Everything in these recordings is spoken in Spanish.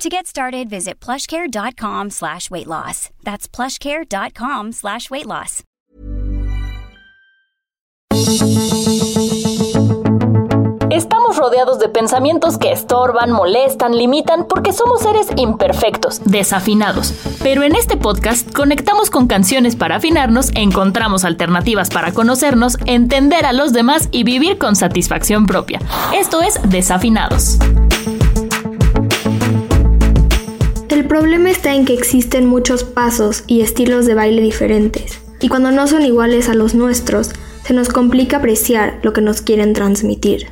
To get started, visit plushcare.com slash weight loss. That's plushcare.com slash weight loss. Estamos rodeados de pensamientos que estorban, molestan, limitan, porque somos seres imperfectos, desafinados. Pero en este podcast conectamos con canciones para afinarnos, encontramos alternativas para conocernos, entender a los demás y vivir con satisfacción propia. Esto es Desafinados. Está en que existen muchos pasos y estilos de baile diferentes, y cuando no son iguales a los nuestros, se nos complica apreciar lo que nos quieren transmitir.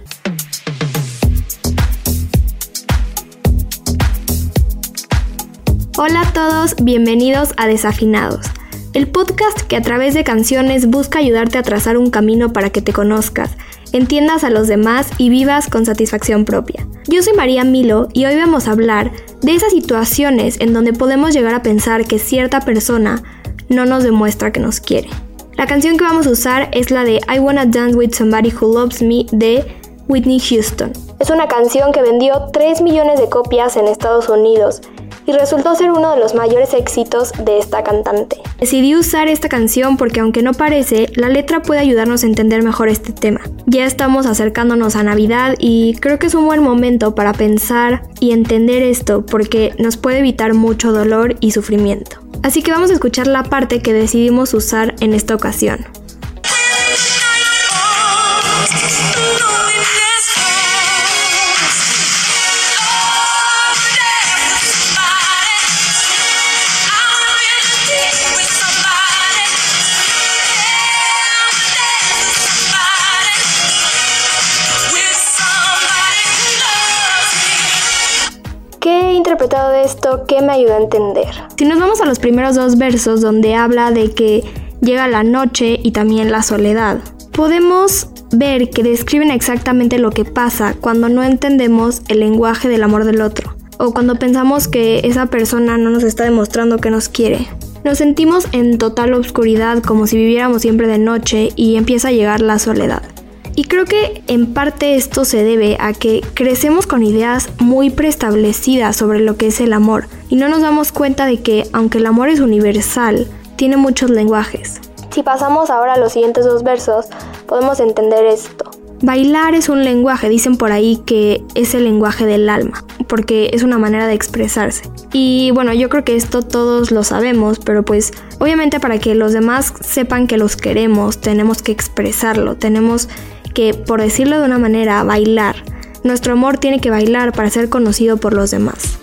Hola a todos, bienvenidos a Desafinados, el podcast que a través de canciones busca ayudarte a trazar un camino para que te conozcas, entiendas a los demás y vivas con satisfacción propia. Yo soy María Milo y hoy vamos a hablar de esas situaciones en donde podemos llegar a pensar que cierta persona no nos demuestra que nos quiere. La canción que vamos a usar es la de I Wanna Dance with Somebody Who Loves Me de Whitney Houston. Es una canción que vendió 3 millones de copias en Estados Unidos y resultó ser uno de los mayores éxitos de esta cantante. Decidí usar esta canción porque aunque no parece, la letra puede ayudarnos a entender mejor este tema. Ya estamos acercándonos a Navidad y creo que es un buen momento para pensar y entender esto porque nos puede evitar mucho dolor y sufrimiento. Así que vamos a escuchar la parte que decidimos usar en esta ocasión. Interpretado de esto? ¿Qué me ayuda a entender? Si nos vamos a los primeros dos versos donde habla de que llega la noche y también la soledad, podemos ver que describen exactamente lo que pasa cuando no entendemos el lenguaje del amor del otro o cuando pensamos que esa persona no nos está demostrando que nos quiere. Nos sentimos en total oscuridad como si viviéramos siempre de noche y empieza a llegar la soledad. Y creo que en parte esto se debe a que crecemos con ideas muy preestablecidas sobre lo que es el amor y no nos damos cuenta de que aunque el amor es universal, tiene muchos lenguajes. Si pasamos ahora a los siguientes dos versos, podemos entender esto. Bailar es un lenguaje, dicen por ahí que es el lenguaje del alma, porque es una manera de expresarse. Y bueno, yo creo que esto todos lo sabemos, pero pues obviamente para que los demás sepan que los queremos, tenemos que expresarlo, tenemos que, por decirlo de una manera, bailar. Nuestro amor tiene que bailar para ser conocido por los demás.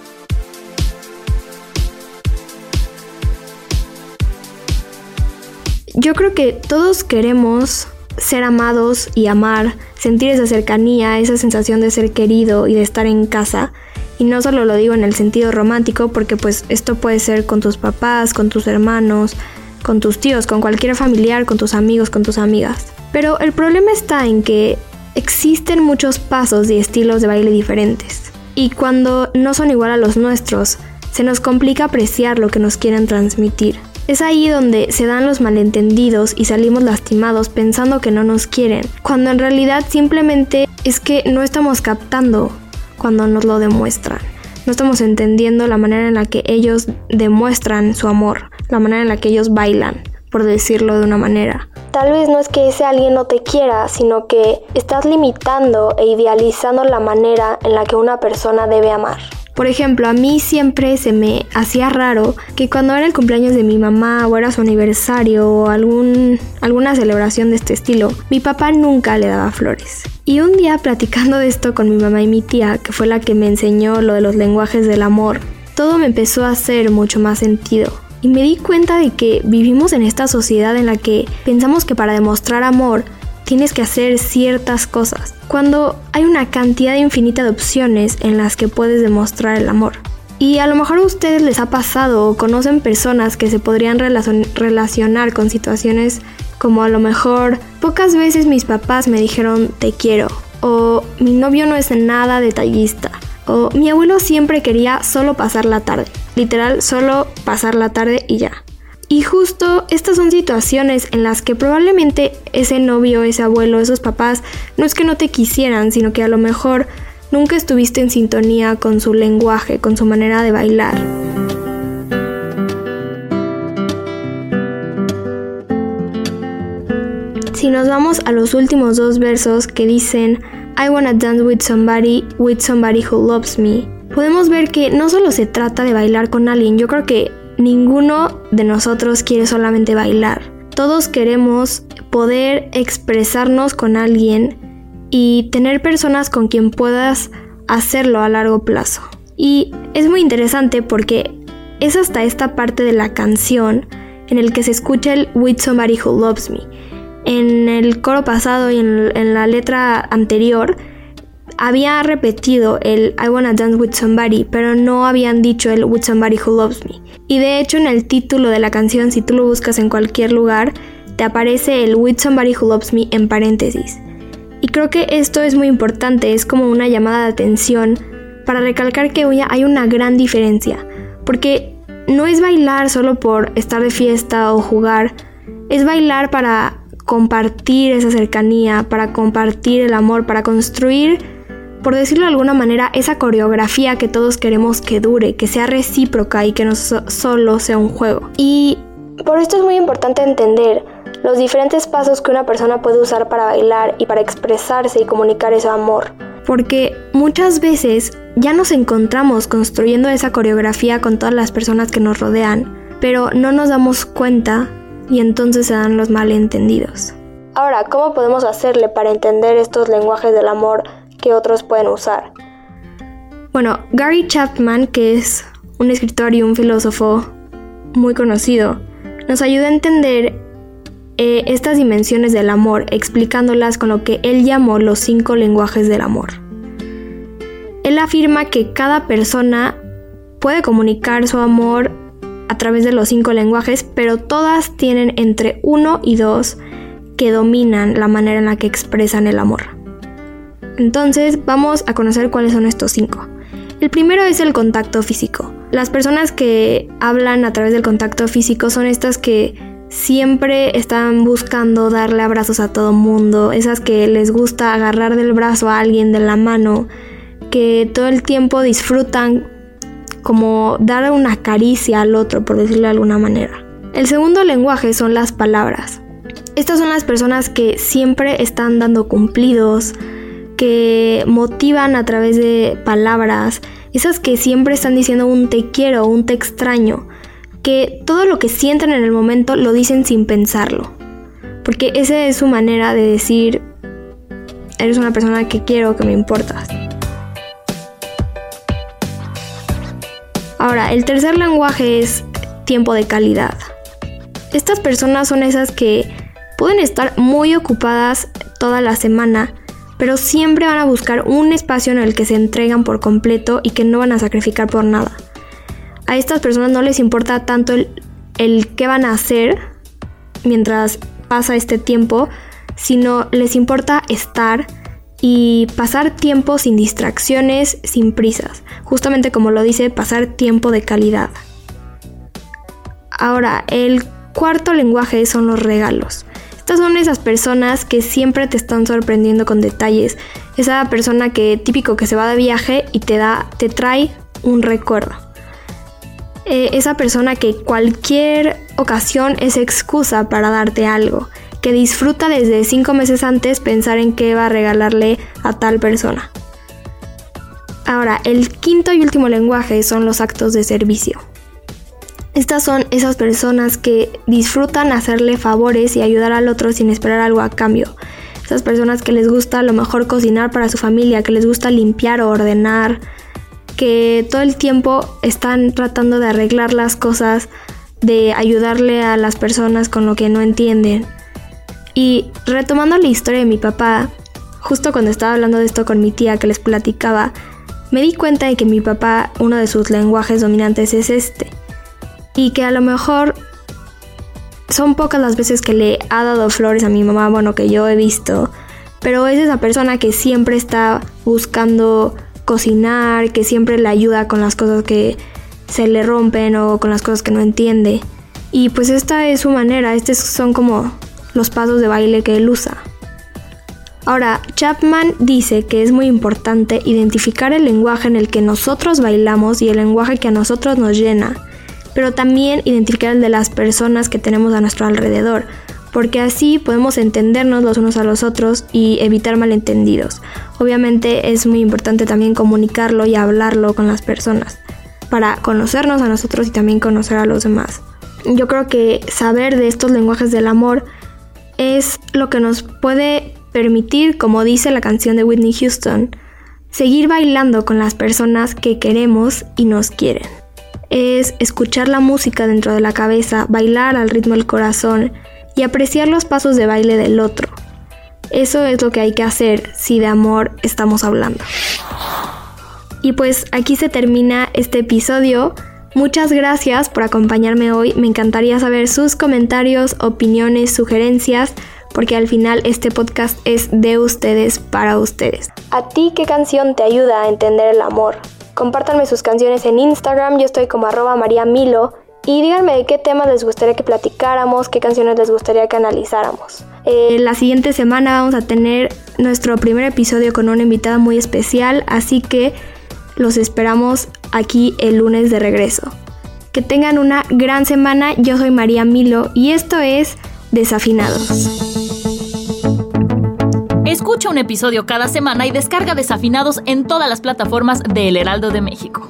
Yo creo que todos queremos ser amados y amar, sentir esa cercanía, esa sensación de ser querido y de estar en casa. Y no solo lo digo en el sentido romántico, porque pues esto puede ser con tus papás, con tus hermanos, con tus tíos, con cualquier familiar, con tus amigos, con tus amigas. Pero el problema está en que existen muchos pasos y estilos de baile diferentes. Y cuando no son igual a los nuestros, se nos complica apreciar lo que nos quieren transmitir. Es ahí donde se dan los malentendidos y salimos lastimados pensando que no nos quieren, cuando en realidad simplemente es que no estamos captando cuando nos lo demuestran. No estamos entendiendo la manera en la que ellos demuestran su amor, la manera en la que ellos bailan, por decirlo de una manera. Tal vez no es que ese alguien no te quiera, sino que estás limitando e idealizando la manera en la que una persona debe amar. Por ejemplo, a mí siempre se me hacía raro que cuando era el cumpleaños de mi mamá o era su aniversario o algún, alguna celebración de este estilo, mi papá nunca le daba flores. Y un día platicando de esto con mi mamá y mi tía, que fue la que me enseñó lo de los lenguajes del amor, todo me empezó a hacer mucho más sentido. Y me di cuenta de que vivimos en esta sociedad en la que pensamos que para demostrar amor tienes que hacer ciertas cosas, cuando hay una cantidad infinita de opciones en las que puedes demostrar el amor. Y a lo mejor a ustedes les ha pasado o conocen personas que se podrían relacionar con situaciones como a lo mejor pocas veces mis papás me dijeron te quiero o mi novio no es nada detallista o mi abuelo siempre quería solo pasar la tarde, literal solo pasar la tarde y ya. Y justo estas son situaciones en las que probablemente ese novio, ese abuelo, esos papás, no es que no te quisieran, sino que a lo mejor nunca estuviste en sintonía con su lenguaje, con su manera de bailar. Si nos vamos a los últimos dos versos que dicen I wanna dance with somebody, with somebody who loves me, podemos ver que no solo se trata de bailar con alguien, yo creo que ninguno de nosotros quiere solamente bailar. Todos queremos poder expresarnos con alguien y tener personas con quien puedas hacerlo a largo plazo. Y es muy interesante porque es hasta esta parte de la canción en el que se escucha el With Somebody Who Loves Me. En el coro pasado y en, la letra anterior había repetido el I wanna dance with somebody, pero no habían dicho el with somebody who loves me. Y de hecho en el título de la canción, si tú lo buscas en cualquier lugar, te aparece el with somebody who loves me en paréntesis. Y creo que esto es muy importante, es como una llamada de atención para recalcar que hay una gran diferencia, porque no es bailar solo por estar de fiesta o jugar, es bailar para compartir esa cercanía, para compartir el amor, para construir por decirlo de alguna manera, esa coreografía que todos queremos que dure, que sea recíproca y que no solo sea un juego. Y por esto es muy importante entender los diferentes pasos que una persona puede usar para bailar y para expresarse y comunicar ese amor. Porque muchas veces ya nos encontramos construyendo esa coreografía con todas las personas que nos rodean, pero no nos damos cuenta y entonces se dan los malentendidos. Ahora, ¿cómo podemos hacerle para entender estos lenguajes del amor que otros pueden usar. Bueno, Gary Chapman, que es un escritor y un filósofo muy conocido, nos ayuda a entender eh, estas dimensiones del amor, explicándolas con lo que él llamó los cinco lenguajes del amor. Él afirma que cada persona puede comunicar su amor a través de los cinco lenguajes, pero todas tienen entre uno y dos que dominan la manera en la que expresan el amor. Entonces vamos a conocer cuáles son estos cinco. El primero es el contacto físico. Las personas que hablan a través del contacto físico son estas que siempre están buscando darle abrazos a todo mundo, esas que les gusta agarrar del brazo a alguien de la mano, que todo el tiempo disfrutan como dar una caricia al otro, por decirlo de alguna manera. El segundo lenguaje son las palabras. Estas son las personas que siempre están dando cumplidos, que motivan a través de palabras, esas que siempre están diciendo un te quiero, un te extraño, que todo lo que sienten en el momento lo dicen sin pensarlo, porque esa es su manera de decir, eres una persona que quiero, que me importas. Ahora, el tercer lenguaje es tiempo de calidad. Estas personas son esas que pueden estar muy ocupadas toda la semana, pero siempre van a buscar un espacio en el que se entregan por completo y que no van a sacrificar por nada. A estas personas no les importa tanto el, qué van a hacer mientras pasa este tiempo, sino les importa estar y pasar tiempo sin distracciones, sin prisas, justamente como lo dice, pasar tiempo de calidad. Ahora, el cuarto lenguaje son los regalos. Estas son esas personas que siempre te están sorprendiendo con detalles. Esa persona que típico que se va de viaje y te da, te trae un recuerdo. Eh, esa persona que cualquier ocasión es excusa para darte algo. Que disfruta desde cinco meses antes pensar en qué va a regalarle a tal persona. Ahora, el quinto y último lenguaje son los actos de servicio. Estas son esas personas que disfrutan hacerle favores y ayudar al otro sin esperar algo a cambio. Esas personas que les gusta a lo mejor cocinar para su familia, que les gusta limpiar o ordenar, que todo el tiempo están tratando de arreglar las cosas, de ayudarle a las personas con lo que no entienden. Y retomando la historia de mi papá, justo cuando estaba hablando de esto con mi tía que les platicaba, me di cuenta de que mi papá, uno de sus lenguajes dominantes es este. Y que a lo mejor son pocas las veces que le ha dado flores a mi mamá, bueno, que yo he visto. Pero es esa persona que siempre está buscando cocinar, que siempre le ayuda con las cosas que se le rompen o con las cosas que no entiende. Y pues esta es su manera, estos son como los pasos de baile que él usa. Ahora, Chapman dice que es muy importante identificar el lenguaje en el que nosotros bailamos y el lenguaje que a nosotros nos llena, pero también identificar el de las personas que tenemos a nuestro alrededor, porque así podemos entendernos los unos a los otros y evitar malentendidos. Obviamente es muy importante también comunicarlo y hablarlo con las personas, para conocernos a nosotros y también conocer a los demás. Yo creo que saber de estos lenguajes del amor es lo que nos puede permitir, como dice la canción de Whitney Houston, seguir bailando con las personas que queremos y nos quieren. Es escuchar la música dentro de la cabeza, bailar al ritmo del corazón y apreciar los pasos de baile del otro. Eso es lo que hay que hacer si de amor estamos hablando. Y pues aquí se termina este episodio. Muchas gracias por acompañarme hoy. Me encantaría saber sus comentarios, opiniones, sugerencias porque al final este podcast es de ustedes para ustedes. ¿A ti qué canción te ayuda a entender el amor? Compártanme sus canciones en Instagram, yo estoy como arroba María Milo. Y díganme de qué temas les gustaría que platicáramos, qué canciones les gustaría que analizáramos. Eh, la siguiente semana vamos a tener nuestro primer episodio con una invitada muy especial, así que los esperamos aquí el lunes de regreso. Que tengan una gran semana, yo soy María Milo y esto es Desafinados. Escucha un episodio cada semana y descarga Desafinados en todas las plataformas de El Heraldo de México.